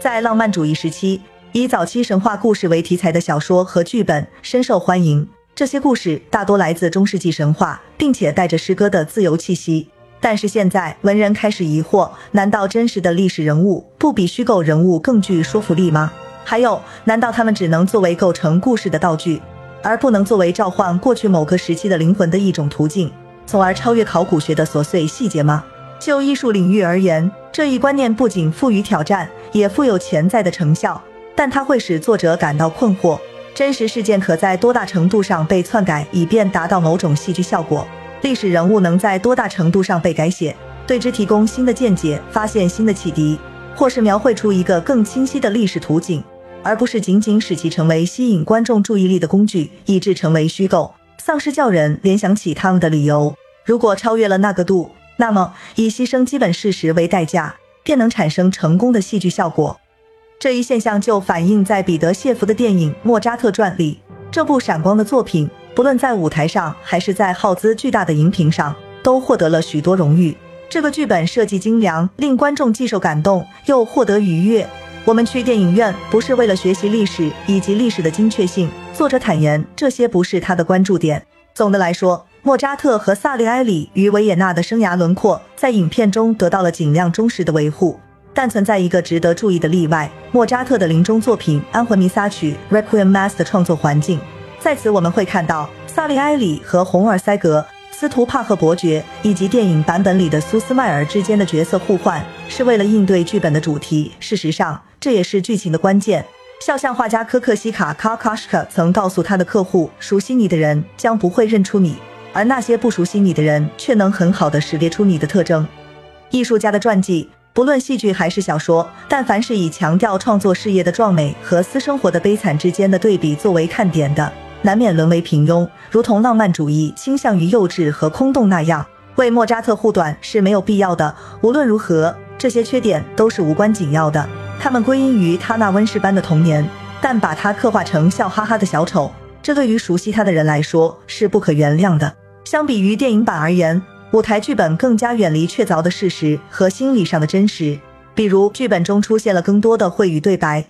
在浪漫主义时期，以早期神话故事为题材的小说和剧本深受欢迎。这些故事大多来自中世纪神话，并且带着诗歌的自由气息。但是现在，文人开始疑惑：难道真实的历史人物不比虚构人物更具说服力吗？还有，难道他们只能作为构成故事的道具，而不能作为召唤过去某个时期的灵魂的一种途径，从而超越考古学的琐碎细节吗？就艺术领域而言，这一观念不仅富予挑战，也富有潜在的成效，但它会使作者感到困惑。真实事件可在多大程度上被篡改，以便达到某种戏剧效果？历史人物能在多大程度上被改写，对之提供新的见解，发现新的启迪，或是描绘出一个更清晰的历史图景，而不是仅仅使其成为吸引观众注意力的工具，以致成为虚构，丧失叫人联想起他们的理由。如果超越了那个度，那么以牺牲基本事实为代价，便能产生成功的戏剧效果。这一现象就反映在彼得·谢弗的电影《莫扎特传》里。这部闪光的作品，不论在舞台上还是在耗资巨大的荧屏上，都获得了许多荣誉。这个剧本设计精良，令观众既受感动又获得愉悦。我们去电影院不是为了学习历史以及历史的精确性。作者坦言，这些不是他的关注点。总的来说，莫扎特和萨利埃里与维也纳的生涯轮廓在影片中得到了尽量忠实的维护。但存在一个值得注意的例外：莫扎特的临终作品《安魂弥撒曲》（Requiem Mass） 的创作环境。在此，我们会看到萨利埃里和红尔塞格、斯图帕赫伯爵以及电影版本里的苏斯迈尔之间的角色互换，是为了应对剧本的主题。事实上，这也是剧情的关键。肖像画家科克西卡 （Karkashka） 曾告诉他的客户：“熟悉你的人将不会认出你，而那些不熟悉你的人却能很好地识别出你的特征。”艺术家的传记。不论戏剧还是小说，但凡是以强调创作事业的壮美和私生活的悲惨之间的对比作为看点的，难免沦为平庸，如同浪漫主义倾向于幼稚和空洞那样。为莫扎特护短是没有必要的。无论如何，这些缺点都是无关紧要的，他们归因于他那温室般的童年。但把他刻画成笑哈哈的小丑，这对于熟悉他的人来说是不可原谅的。相比于电影版而言。舞台剧本更加远离确凿的事实和心理上的真实，比如剧本中出现了更多的会语对白，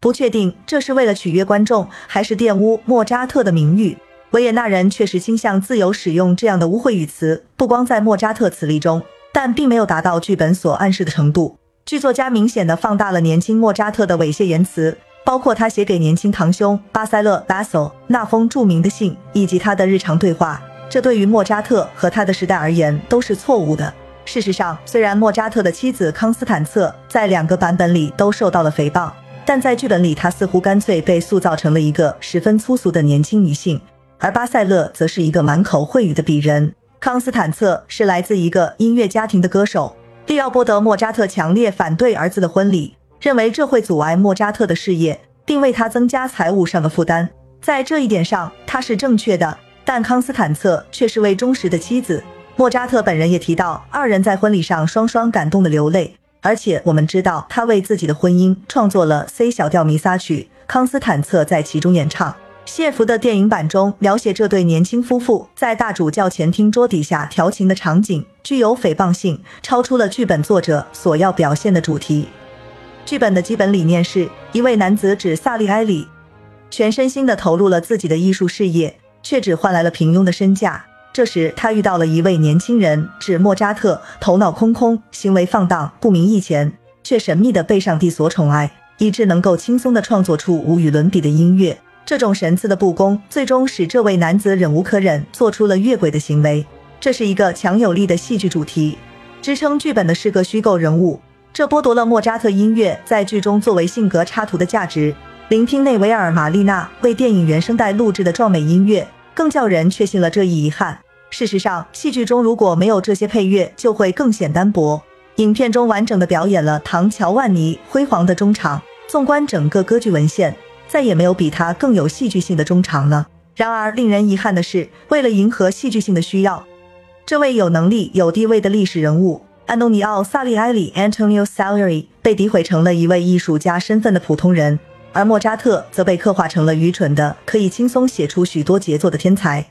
不确定这是为了取悦观众还是玷污莫扎特的名誉。维也纳人确实倾向自由使用这样的污秽语词，不光在莫扎特词例中，但并没有达到剧本所暗示的程度。剧作家明显的放大了年轻莫扎特的猥亵言辞，包括他写给年轻堂兄巴塞勒 （Basil） 那封著名的信，以及他的日常对话。这对于莫扎特和他的时代而言都是错误的。事实上，虽然莫扎特的妻子康斯坦策在两个版本里都受到了诽谤，但在剧本里，她似乎干脆被塑造成了一个十分粗俗的年轻女性，而巴塞勒则是一个满口秽语的鄙人。康斯坦策是来自一个音乐家庭的歌手。利奥波德·莫扎特强烈反对儿子的婚礼，认为这会阻碍莫扎特的事业，并为他增加财务上的负担。在这一点上，他是正确的。但康斯坦策却是位忠实的妻子。莫扎特本人也提到，二人在婚礼上双双感动的流泪。而且我们知道，他为自己的婚姻创作了 C 小调弥撒曲，康斯坦策在其中演唱。谢弗的电影版中描写这对年轻夫妇在大主教前厅桌底下调情的场景，具有诽谤性，超出了剧本作者所要表现的主题。剧本的基本理念是一位男子指萨利埃里，全身心地投入了自己的艺术事业。却只换来了平庸的身价。这时，他遇到了一位年轻人，指莫扎特头脑空空，行为放荡，不明义钱，却神秘的被上帝所宠爱，以致能够轻松的创作出无与伦比的音乐。这种神赐的不公，最终使这位男子忍无可忍，做出了越轨的行为。这是一个强有力的戏剧主题，支撑剧本的是个虚构人物，这剥夺了莫扎特音乐在剧中作为性格插图的价值。聆听内维尔·玛丽娜为电影原声带录制的壮美音乐。更叫人确信了这一遗憾。事实上，戏剧中如果没有这些配乐，就会更显单薄。影片中完整的表演了唐乔万尼辉煌的中场。纵观整个歌剧文献，再也没有比他更有戏剧性的中场了。然而，令人遗憾的是，为了迎合戏剧性的需要，这位有能力、有地位的历史人物安东尼奥·萨利埃里 （Antonio Salieri） 被诋毁成了一位艺术家身份的普通人。而莫扎特则被刻画成了愚蠢的、可以轻松写出许多杰作的天才。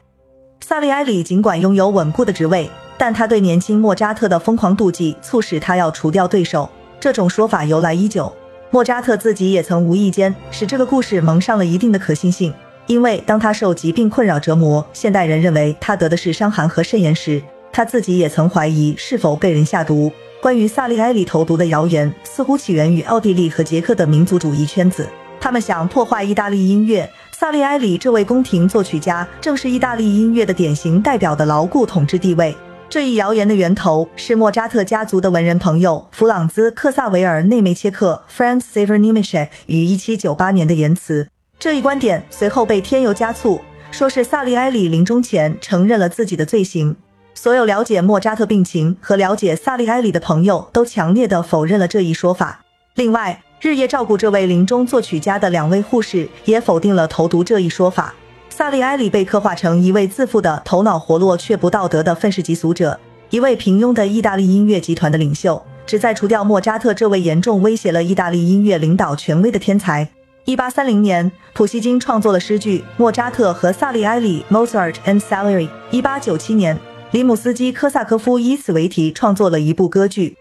萨利埃里尽管拥有稳固的职位，但他对年轻莫扎特的疯狂妒忌促使他要除掉对手。这种说法由来已久。莫扎特自己也曾无意间使这个故事蒙上了一定的可信性，因为当他受疾病困扰折磨，现代人认为他得的是伤寒和肾炎时，他自己也曾怀疑是否被人下毒。关于萨利埃里投毒的谣言，似乎起源于奥地利和捷克的民族主义圈子，他们想破坏意大利音乐。萨利埃里这位宫廷作曲家，正是意大利音乐的典型代表的牢固统治地位。这一谣言的源头是莫扎特家族的文人朋友弗朗兹·克萨维尔内梅切克 （Franz Xaver Niemecher） 于1798年的言辞。这一观点随后被添油加醋，说是萨利埃里临终前承认了自己的罪行。所有了解莫扎特病情和了解萨利埃里的朋友都强烈的否认了这一说法。另外，日夜照顾这位临终作曲家的两位护士也否定了投毒这一说法。萨利埃里被刻画成一位自负的、头脑活络却不道德的愤世嫉俗者，一位平庸的意大利音乐集团的领袖，旨在除掉莫扎特这位严重威胁了意大利音乐领导权威的天才。一八三零年，普希金创作了诗句《莫扎特和萨利埃里》（Mozart and Salieri）。一八九七年。里姆斯基科萨科夫以此为题创作了一部歌剧，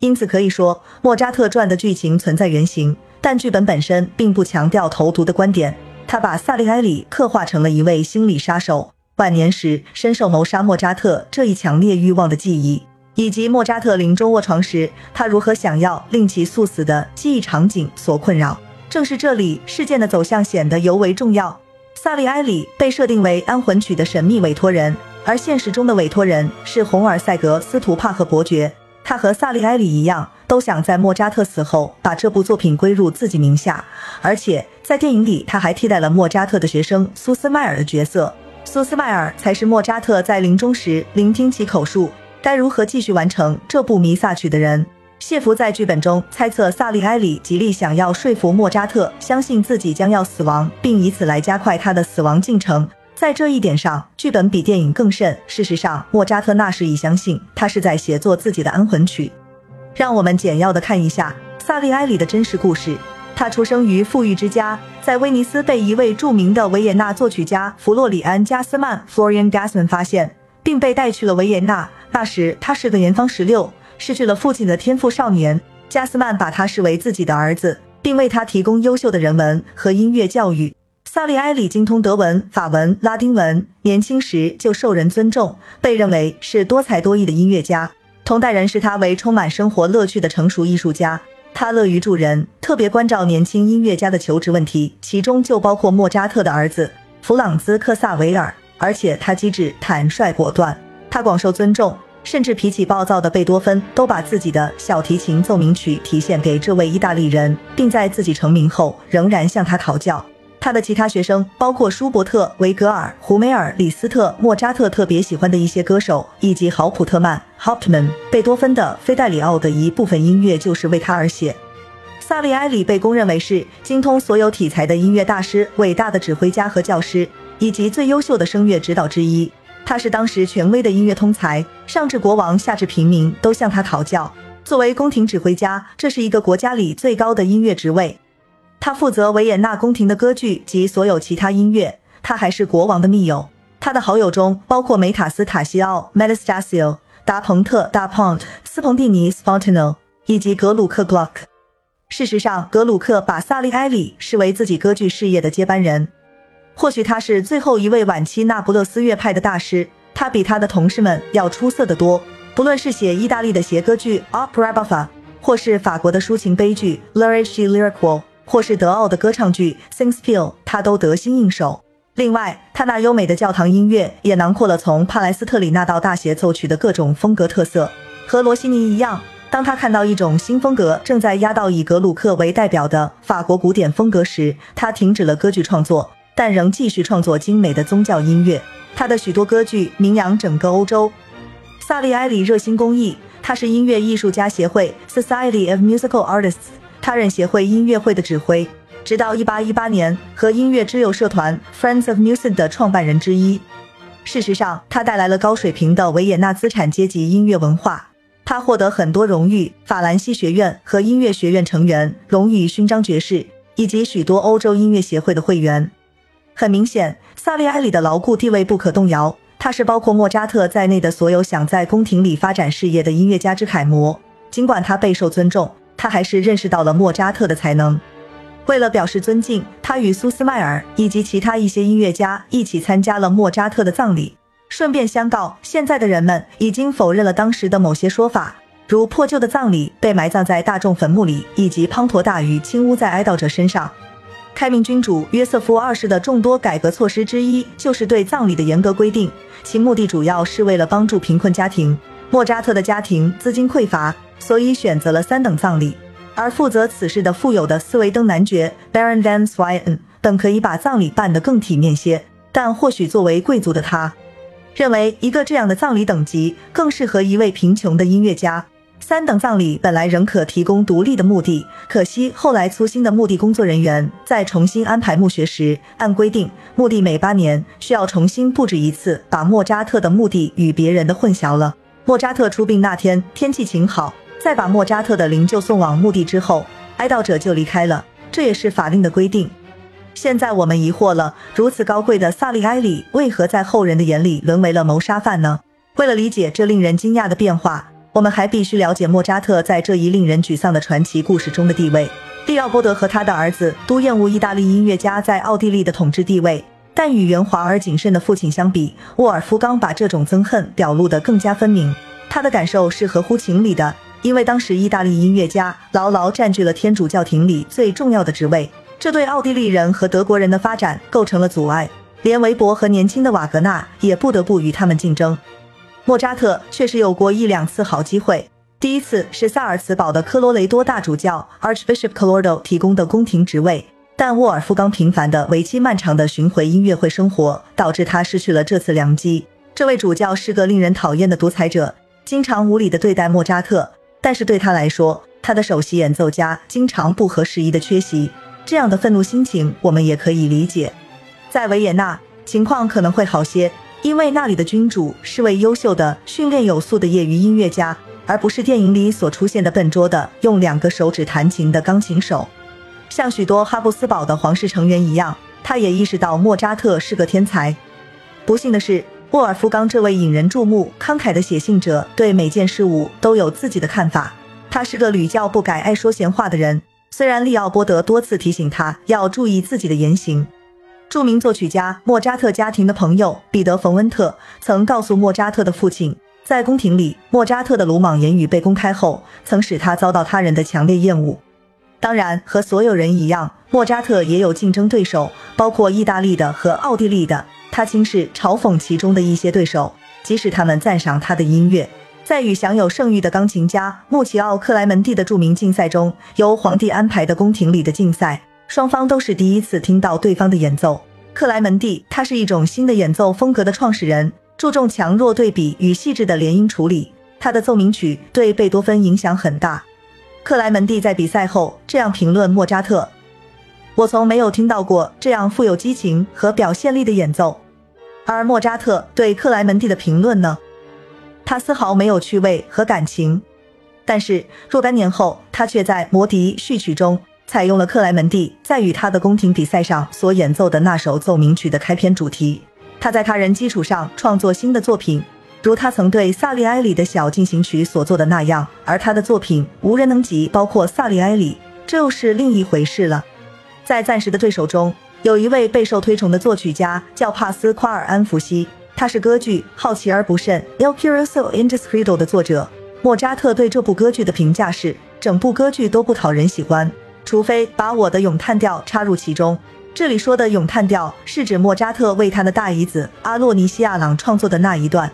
因此可以说莫扎特传的剧情存在原型，但剧本本身并不强调投毒的观点。他把萨利埃里刻画成了一位心理杀手，晚年时深受谋杀莫扎特这一强烈欲望的记忆，以及莫扎特临终卧床时他如何想要令其速死的记忆场景所困扰。正是这里，事件的走向显得尤为重要。萨利埃里被设定为安魂曲的神秘委托人。而现实中的委托人是洪尔塞格斯图帕赫伯爵，他和萨利埃里一样，都想在莫扎特死后把这部作品归入自己名下。而且在电影里，他还替代了莫扎特的学生苏斯迈尔的角色。苏斯迈尔才是莫扎特在临终时聆听其口述该如何继续完成这部弥撒曲的人。谢弗在剧本中猜测萨利埃里极力想要说服莫扎特相信自己将要死亡，并以此来加快他的死亡进程。在这一点上，剧本比电影更甚。事实上，莫扎特那时已相信他是在写作自己的安魂曲。让我们简要的看一下萨利埃里的真实故事。他出生于富裕之家，在威尼斯被一位著名的维也纳作曲家弗洛里安·加斯曼 （Florian Gassman） 发现，并被带去了维也纳。那时他是个年方十六、失去了父亲的天赋少年。加斯曼把他视为自己的儿子，并为他提供优秀的人文和音乐教育。萨利埃里精通德文、法文、拉丁文，年轻时就受人尊重，被认为是多才多艺的音乐家。同代人视他为充满生活乐趣的成熟艺术家。他乐于助人，特别关照年轻音乐家的求职问题，其中就包括莫扎特的儿子弗朗兹·克萨维尔。而且他机智、坦率、果断，他广受尊重，甚至脾气暴躁的贝多芬都把自己的小提琴奏鸣曲提献给这位意大利人，并在自己成名后仍然向他讨教。他的其他学生包括舒伯特、维格尔、胡梅尔、李斯特、莫扎特特别喜欢的一些歌手，以及豪普特曼 （Hauptmann）。贝多芬的《费代里奥》的一部分音乐就是为他而写。萨利埃里被公认为是精通所有体裁的音乐大师、伟大的指挥家和教师，以及最优秀的声乐指导之一。他是当时权威的音乐通才，上至国王，下至平民都向他讨教。作为宫廷指挥家，这是一个国家里最高的音乐职位。他负责维也纳宫廷的歌剧及所有其他音乐。他还是国王的密友。他的好友中包括梅塔斯塔西奥 （Metastasio）、达蓬特 d a p o n t、斯彭蒂尼 （Spontino） 以及格鲁克 （Gluck）。事实上，格鲁克把萨利埃里视为自己歌剧事业的接班人。或许他是最后一位晚期那不勒斯乐派的大师。他比他的同事们要出色得多。不论是写意大利的谐歌剧 （Opera Buffa），或是法国的抒情悲剧 （Lyrici Lyrico）。或是德奥的歌唱剧《Singspiel》，他都得心应手。另外，他那优美的教堂音乐也囊括了从帕莱斯特里纳到大协奏曲的各种风格特色。和罗西尼一样，当他看到一种新风格正在压倒以格鲁克为代表的法国古典风格时，他停止了歌剧创作，但仍继续创作精美的宗教音乐。他的许多歌剧名扬整个欧洲。萨利埃里热心公益，他是音乐艺术家协会 （Society of Musical Artists）。他任协会音乐会的指挥，直到1818年和音乐之友社团 Friends of Music 的创办人之一。事实上，他带来了高水平的维也纳资产阶级音乐文化。他获得很多荣誉：法兰西学院和音乐学院成员荣誉勋章爵士，以及许多欧洲音乐协会的会员。很明显，萨利埃里的牢固地位不可动摇。他是包括莫扎特在内的所有想在宫廷里发展事业的音乐家之楷模。尽管他备受尊重。他还是认识到了莫扎特的才能。为了表示尊敬，他与苏斯迈尔以及其他一些音乐家一起参加了莫扎特的葬礼。顺便相告，现在的人们已经否认了当时的某些说法，如破旧的葬礼被埋葬在大众坟墓里，以及滂沱大雨侵污在哀悼者身上。开明君主约瑟夫二世的众多改革措施之一，就是对葬礼的严格规定，其目的主要是为了帮助贫困家庭。莫扎特的家庭资金匮乏，所以选择了三等葬礼。而负责此事的富有的斯维登男爵 Baron van Swieten 本可以把葬礼办得更体面些，但或许作为贵族的他。认为一个这样的葬礼等级更适合一位贫穷的音乐家。三等葬礼本来仍可提供独立的墓地，可惜后来粗心的墓地工作人员在重新安排墓穴时，按规定墓地每八年需要重新布置一次，把莫扎特的墓地与别人的混淆了。莫扎特出殡那天天气晴好，在把莫扎特的灵柩送往墓地之后，哀悼者就离开了，这也是法令的规定。现在我们疑惑了，如此高贵的萨利埃里为何在后人的眼里沦为了谋杀犯呢？为了理解这令人惊讶的变化，我们还必须了解莫扎特在这一令人沮丧的传奇故事中的地位。利奥波德和他的儿子都厌恶意大利音乐家在奥地利的统治地位，但与圆滑而谨慎的父亲相比，沃尔夫冈把这种憎恨表露得更加分明。他的感受是合乎情理的，因为当时意大利音乐家牢牢占据了天主教廷里最重要的职位。这对奥地利人和德国人的发展构成了阻碍，连韦伯和年轻的瓦格纳也不得不与他们竞争。莫扎特确实有过一两次好机会，第一次是萨尔茨堡的科罗雷多大主教 Archbishop Colordo 提供的宫廷职位，但沃尔夫冈频繁的、为期漫长的巡回音乐会生活导致他失去了这次良机。这位主教是个令人讨厌的独裁者，经常无理的对待莫扎特，但是对他来说，他的首席演奏家经常不合时宜的缺席。这样的愤怒心情，我们也可以理解。在维也纳，情况可能会好些，因为那里的君主是位优秀的、训练有素的业余音乐家，而不是电影里所出现的笨拙的用两个手指弹琴的钢琴手。像许多哈布斯堡的皇室成员一样，他也意识到莫扎特是个天才。不幸的是，沃尔夫冈这位引人注目、慷慨的写信者，对每件事物都有自己的看法。他是个屡教不改、爱说闲话的人。虽然利奥波德多次提醒他要注意自己的言行，著名作曲家莫扎特家庭的朋友彼得·冯温特曾告诉莫扎特的父亲，在宫廷里，莫扎特的鲁莽言语被公开后，曾使他遭到他人的强烈厌恶。当然，和所有人一样，莫扎特也有竞争对手，包括意大利的和奥地利的。他轻视、嘲讽其中的一些对手，即使他们赞赏他的音乐。在与享有盛誉的钢琴家穆奇奥·克莱门蒂的著名竞赛中，由皇帝安排的宫廷里的竞赛，双方都是第一次听到对方的演奏。克莱门蒂，他是一种新的演奏风格的创始人，注重强弱对比与细致的连音处理。他的奏鸣曲对贝多芬影响很大。克莱门蒂在比赛后这样评论莫扎特：“我从没有听到过这样富有激情和表现力的演奏。”而莫扎特对克莱门蒂的评论呢？他丝毫没有趣味和感情，但是若干年后，他却在《魔笛序曲》中采用了克莱门蒂在与他的宫廷比赛上所演奏的那首奏鸣曲的开篇主题。他在他人基础上创作新的作品，如他曾对萨利埃里的小进行曲所做的那样。而他的作品无人能及，包括萨利埃里，这又是另一回事了。在暂时的对手中，有一位备受推崇的作曲家，叫帕斯夸尔安福西。他是歌剧《好奇而不慎》（Il Curioso Indiscreto） 的作者。莫扎特对这部歌剧的评价是：整部歌剧都不讨人喜欢，除非把我的咏叹调插入其中。这里说的咏叹调是指莫扎特为他的大姨子阿洛尼西亚朗创作的那一段。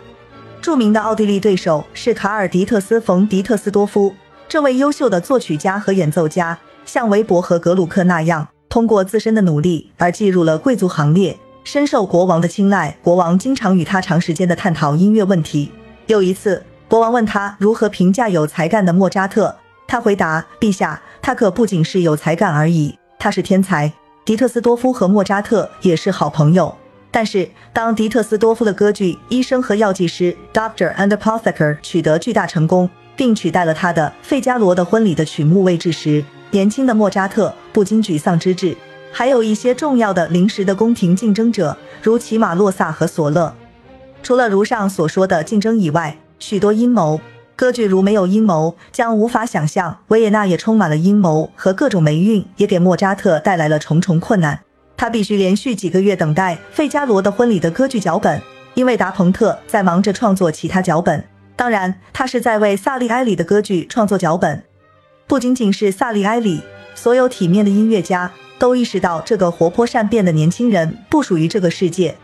著名的奥地利对手是卡尔迪特斯·冯·迪特斯多夫。这位优秀的作曲家和演奏家，像韦伯和格鲁克那样，通过自身的努力而进入了贵族行列。深受国王的青睐，国王经常与他长时间的探讨音乐问题。有一次，国王问他如何评价有才干的莫扎特，他回答：“陛下，他可不仅是有才干而已，他是天才。”迪特斯多夫和莫扎特也是好朋友。但是，当迪特斯多夫的歌剧《医生和药剂师》（Doctor and Apothecary） 取得巨大成功，并取代了他的《费加罗的婚礼》的曲目位置时，年轻的莫扎特不禁沮丧之至。还有一些重要的临时的宫廷竞争者，如齐马洛萨和索勒。除了如上所说的竞争以外，许多阴谋，歌剧如没有阴谋，将无法想象。维也纳也充满了阴谋和各种霉运，也给莫扎特带来了重重困难。他必须连续几个月等待《费加罗的婚礼》的歌剧脚本，因为达蓬特在忙着创作其他脚本。当然，他是在为萨利埃里的歌剧创作脚本。不仅仅是萨利埃里，所有体面的音乐家都意识到这个活泼善变的年轻人不属于这个世界。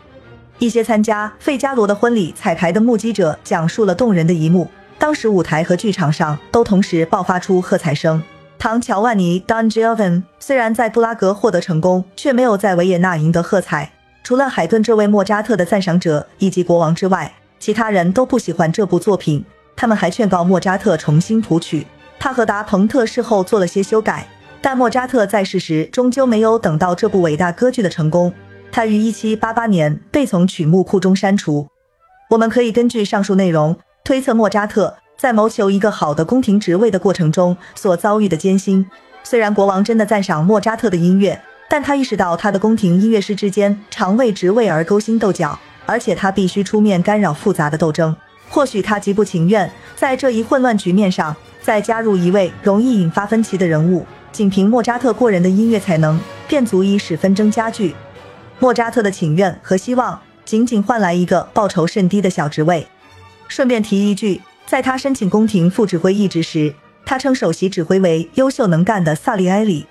一些参加《费加罗的婚礼》彩排的目击者讲述了动人的一幕。当时舞台和剧场上都同时爆发出喝彩声。唐乔万尼 （Don g i o v a n 虽然在布拉格获得成功，却没有在维也纳赢得喝彩。除了海顿这位莫扎特的赞赏者以及国王之外，其他人都不喜欢这部作品。他们还劝告莫扎特重新谱曲。他和达蓬特事后做了些修改，但莫扎特在世时终究没有等到这部伟大歌剧的成功。他于1788年被从曲目库中删除。我们可以根据上述内容。推测莫扎特在谋求一个好的宫廷职位的过程中所遭遇的艰辛。虽然国王真的赞赏莫扎特的音乐，但他意识到他的宫廷音乐师之间常为职位而勾心斗角，而且他必须出面干扰复杂的斗争。或许他极不情愿在这一混乱局面上再加入一位容易引发分歧的人物。仅凭莫扎特过人的音乐才能，便足以使纷争加剧。莫扎特的请愿和希望，仅仅换来一个报酬甚低的小职位。顺便提一句，在他申请宫廷副指挥一职时，他称首席指挥为优秀能干的萨利埃里。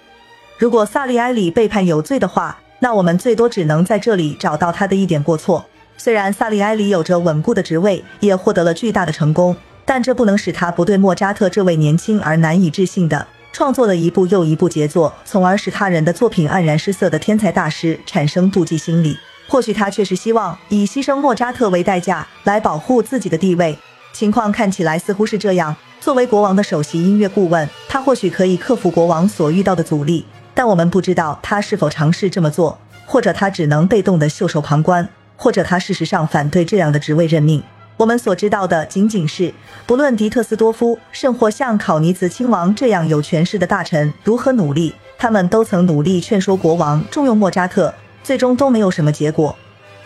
如果萨利埃里被判有罪的话，那我们最多只能在这里找到他的一点过错。虽然萨利埃里有着稳固的职位，也获得了巨大的成功，但这不能使他不对莫扎特这位年轻而难以置信的创作了一部又一部杰作，从而使他人的作品黯然失色的天才大师产生妒忌心理。或许他确实希望以牺牲莫扎特为代价来保护自己的地位，情况看起来似乎是这样。作为国王的首席音乐顾问，他或许可以克服国王所遇到的阻力，但我们不知道他是否尝试这么做，或者他只能被动的袖手旁观，或者他事实上反对这样的职位任命。我们所知道的仅仅是，不论迪特斯多夫甚或像考尼茨亲王这样有权势的大臣如何努力，他们都曾努力劝说国王重用莫扎特。最终都没有什么结果，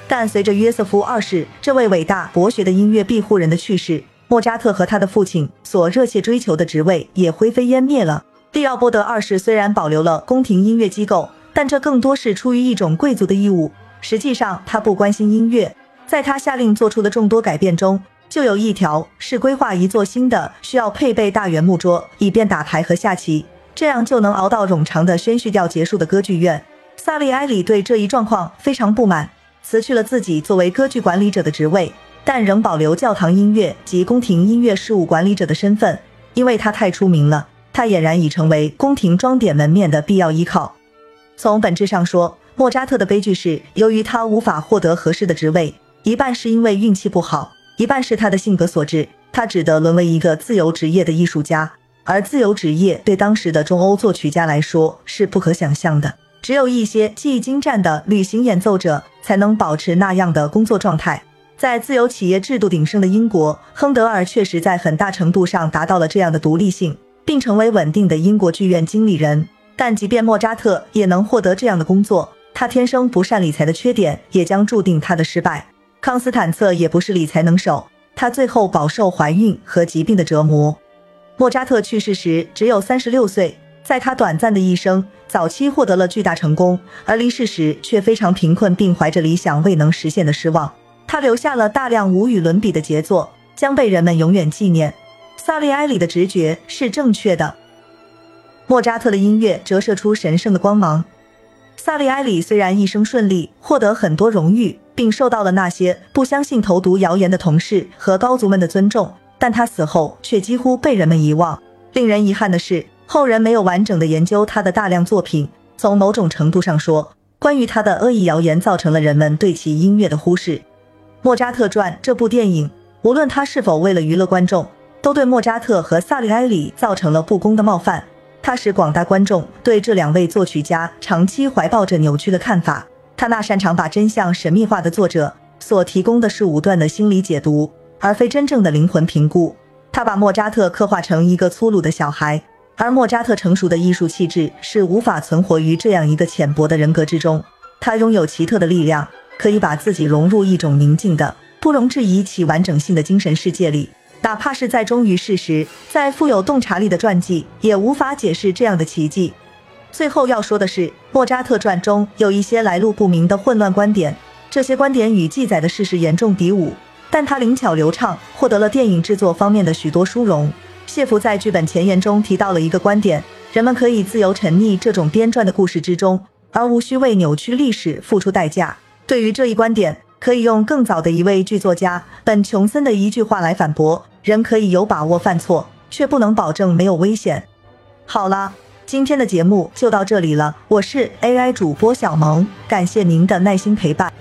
但随着约瑟夫二世这位伟大博学的音乐庇护人的去世，莫扎特和他的父亲所热切追求的职位也灰飞烟灭了。利奥波德二世虽然保留了宫廷音乐机构，但这更多是出于一种贵族的义务。实际上，他不关心音乐。在他下令做出的众多改变中，就有一条是规划一座新的、需要配备大圆木桌以便打牌和下棋，这样就能熬到冗长的宣叙调结束的歌剧院。萨利埃里对这一状况非常不满，辞去了自己作为歌剧管理者的职位，但仍保留教堂音乐及宫廷音乐事务管理者的身份，因为他太出名了，他俨然已成为宫廷装点门面的必要依靠。从本质上说，莫扎特的悲剧是由于他无法获得合适的职位，一半是因为运气不好，一半是他的性格所致。他只得沦为一个自由职业的艺术家，而自由职业对当时的中欧作曲家来说是不可想象的。只有一些技艺精湛的旅行演奏者才能保持那样的工作状态。在自由企业制度鼎盛的英国，亨德尔确实在很大程度上达到了这样的独立性，并成为稳定的英国剧院经理人。但即便莫扎特也能获得这样的工作，他天生不善理财的缺点也将注定他的失败。康斯坦策也不是理财能手，他最后饱受怀孕和疾病的折磨。莫扎特去世时只有三十六岁。在他短暂的一生，早期获得了巨大成功，而离世时却非常贫困，并怀着理想未能实现的失望。他留下了大量无与伦比的杰作，将被人们永远纪念。萨利埃里的直觉是正确的。莫扎特的音乐折射出神圣的光芒。萨利埃里虽然一生顺利，获得很多荣誉，并受到了那些不相信投毒谣言的同事和高族们的尊重，但他死后却几乎被人们遗忘。令人遗憾的是。后人没有完整的研究他的大量作品。从某种程度上说，关于他的恶意谣言造成了人们对其音乐的忽视。《莫扎特传》这部电影，无论他是否为了娱乐观众，都对莫扎特和萨利埃里造成了不公的冒犯。他使广大观众对这两位作曲家长期怀抱着扭曲的看法。他那擅长把真相神秘化的作者所提供的是武断的心理解读，而非真正的灵魂评估。他把莫扎特刻画成一个粗鲁的小孩。而莫扎特成熟的艺术气质是无法存活于这样一个浅薄的人格之中。他拥有奇特的力量，可以把自己融入一种宁静的、不容置疑其完整性的精神世界里。哪怕是在忠于事实、再富有洞察力的传记，也无法解释这样的奇迹。最后要说的是，莫扎特传中有一些来路不明的混乱观点，这些观点与记载的事实严重敌伍，但他灵巧流畅，获得了电影制作方面的许多殊荣。谢弗在剧本前言中提到了一个观点：人们可以自由沉溺这种编撰的故事之中，而无需为扭曲历史付出代价。对于这一观点，可以用更早的一位剧作家本·琼森的一句话来反驳：人可以有把握犯错，却不能保证没有危险。好了，今天的节目就到这里了，我是 AI 主播小萌，感谢您的耐心陪伴。